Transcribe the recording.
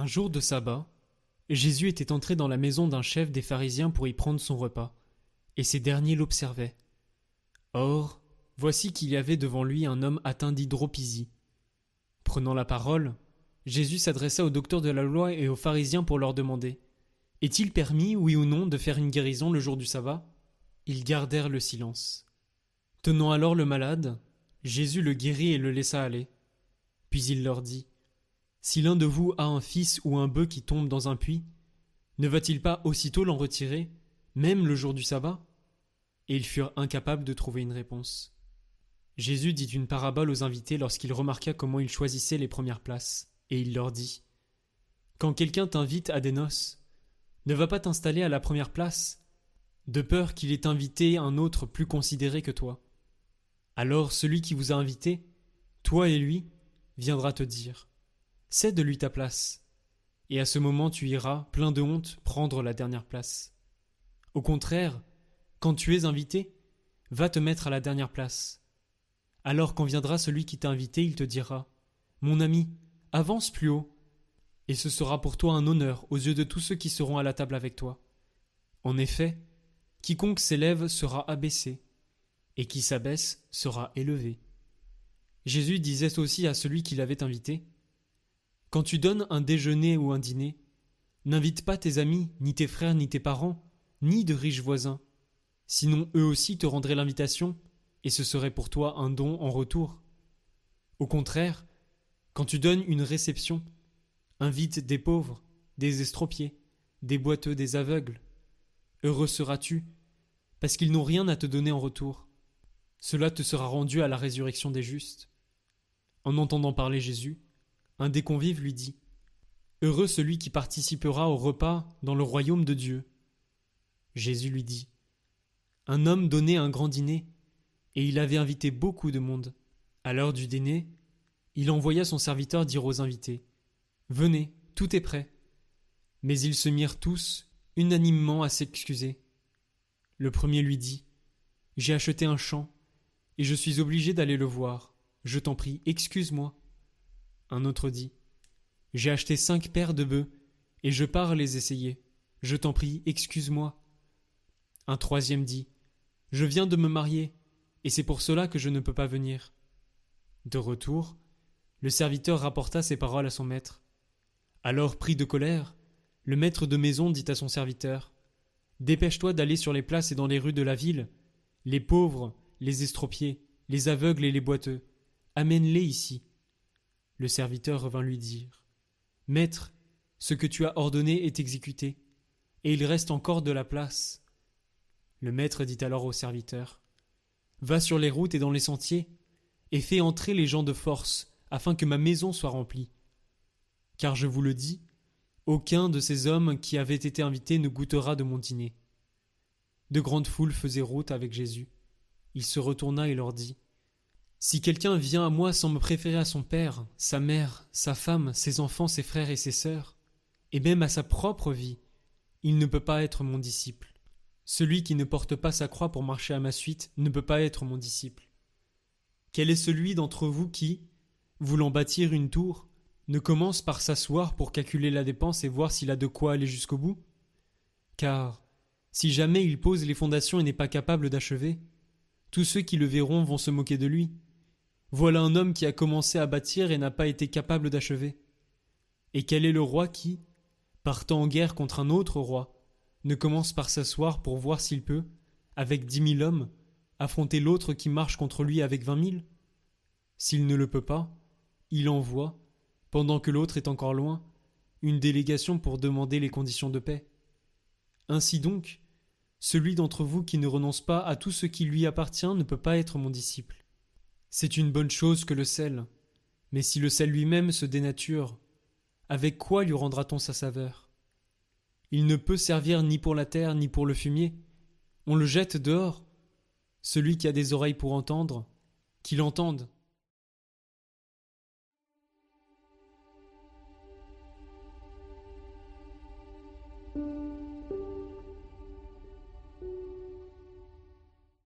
Un jour de sabbat, Jésus était entré dans la maison d'un chef des pharisiens pour y prendre son repas, et ces derniers l'observaient. Or, voici qu'il y avait devant lui un homme atteint d'hydropisie. Prenant la parole, Jésus s'adressa aux docteurs de la loi et aux pharisiens pour leur demander Est-il permis, oui ou non, de faire une guérison le jour du sabbat? Ils gardèrent le silence. Tenant alors le malade, Jésus le guérit et le laissa aller. Puis il leur dit si l'un de vous a un fils ou un bœuf qui tombe dans un puits, ne va-t-il pas aussitôt l'en retirer, même le jour du sabbat? Et ils furent incapables de trouver une réponse. Jésus dit une parabole aux invités lorsqu'il remarqua comment ils choisissaient les premières places, et il leur dit Quand quelqu'un t'invite à des noces, ne va pas t'installer à la première place, de peur qu'il ait invité un autre plus considéré que toi. Alors celui qui vous a invité, toi et lui, viendra te dire Cède-lui ta place. Et à ce moment tu iras, plein de honte, prendre la dernière place. Au contraire, quand tu es invité, va te mettre à la dernière place. Alors quand viendra celui qui t'a invité, il te dira Mon ami, avance plus haut. Et ce sera pour toi un honneur aux yeux de tous ceux qui seront à la table avec toi. En effet, quiconque s'élève sera abaissé, et qui s'abaisse sera élevé. Jésus disait aussi à celui qui l'avait invité quand tu donnes un déjeuner ou un dîner, n'invite pas tes amis, ni tes frères, ni tes parents, ni de riches voisins. Sinon eux aussi te rendraient l'invitation, et ce serait pour toi un don en retour. Au contraire, quand tu donnes une réception, invite des pauvres, des estropiés, des boiteux, des aveugles. Heureux seras-tu, parce qu'ils n'ont rien à te donner en retour. Cela te sera rendu à la résurrection des justes. En entendant parler Jésus, un des convives lui dit Heureux celui qui participera au repas dans le royaume de Dieu. Jésus lui dit Un homme donnait un grand dîner, et il avait invité beaucoup de monde. À l'heure du dîner, il envoya son serviteur dire aux invités Venez, tout est prêt. Mais ils se mirent tous, unanimement, à s'excuser. Le premier lui dit J'ai acheté un champ, et je suis obligé d'aller le voir. Je t'en prie, excuse-moi. Un autre dit J'ai acheté cinq paires de bœufs, et je pars les essayer. Je t'en prie, excuse-moi. Un troisième dit Je viens de me marier, et c'est pour cela que je ne peux pas venir. De retour, le serviteur rapporta ces paroles à son maître. Alors, pris de colère, le maître de maison dit à son serviteur Dépêche-toi d'aller sur les places et dans les rues de la ville. Les pauvres, les estropiés, les aveugles et les boiteux, amène-les ici. Le serviteur revint lui dire Maître, ce que tu as ordonné est exécuté, et il reste encore de la place. Le maître dit alors au serviteur Va sur les routes et dans les sentiers, et fais entrer les gens de force, afin que ma maison soit remplie. Car je vous le dis, aucun de ces hommes qui avaient été invités ne goûtera de mon dîner. De grandes foules faisaient route avec Jésus. Il se retourna et leur dit si quelqu'un vient à moi sans me préférer à son père, sa mère, sa femme, ses enfants, ses frères et ses sœurs, et même à sa propre vie, il ne peut pas être mon disciple. Celui qui ne porte pas sa croix pour marcher à ma suite ne peut pas être mon disciple. Quel est celui d'entre vous qui, voulant bâtir une tour, ne commence par s'asseoir pour calculer la dépense et voir s'il a de quoi aller jusqu'au bout? Car, si jamais il pose les fondations et n'est pas capable d'achever, tous ceux qui le verront vont se moquer de lui, voilà un homme qui a commencé à bâtir et n'a pas été capable d'achever. Et quel est le roi qui, partant en guerre contre un autre roi, ne commence par s'asseoir pour voir s'il peut, avec dix mille hommes, affronter l'autre qui marche contre lui avec vingt mille? S'il ne le peut pas, il envoie, pendant que l'autre est encore loin, une délégation pour demander les conditions de paix. Ainsi donc, celui d'entre vous qui ne renonce pas à tout ce qui lui appartient ne peut pas être mon disciple. C'est une bonne chose que le sel, mais si le sel lui-même se dénature, avec quoi lui rendra-t-on sa saveur? Il ne peut servir ni pour la terre ni pour le fumier. On le jette dehors. Celui qui a des oreilles pour entendre, qu'il entende.